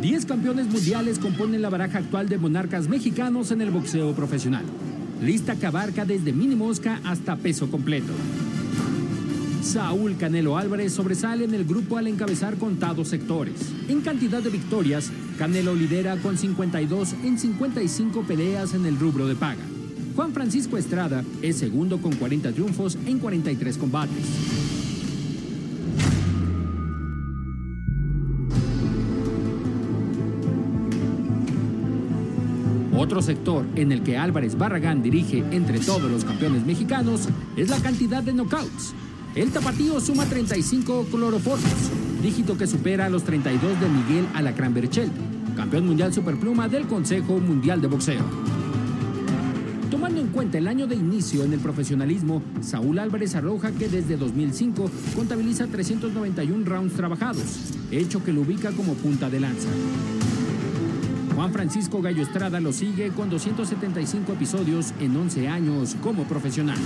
Diez campeones mundiales componen la baraja actual de monarcas mexicanos en el boxeo profesional, lista que abarca desde mini mosca hasta peso completo. Saúl Canelo Álvarez sobresale en el grupo al encabezar contados sectores. En cantidad de victorias, Canelo lidera con 52 en 55 peleas en el rubro de paga. Juan Francisco Estrada es segundo con 40 triunfos en 43 combates. Otro sector en el que Álvarez Barragán dirige entre todos los campeones mexicanos es la cantidad de knockouts. El tapatío suma 35 cloroformos, dígito que supera a los 32 de Miguel Alacrán Berchel, campeón mundial superpluma del Consejo Mundial de Boxeo. Tomando en cuenta el año de inicio en el profesionalismo, Saúl Álvarez arroja que desde 2005 contabiliza 391 rounds trabajados, hecho que lo ubica como punta de lanza. Juan Francisco Gallo Estrada lo sigue con 275 episodios en 11 años como profesional.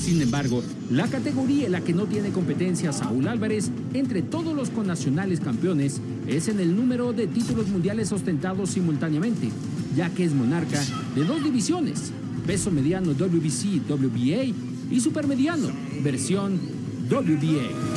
Sin embargo, la categoría en la que no tiene competencia Saúl Álvarez entre todos los connacionales campeones es en el número de títulos mundiales ostentados simultáneamente, ya que es monarca de dos divisiones, peso mediano WBC, WBA y supermediano, versión WBA.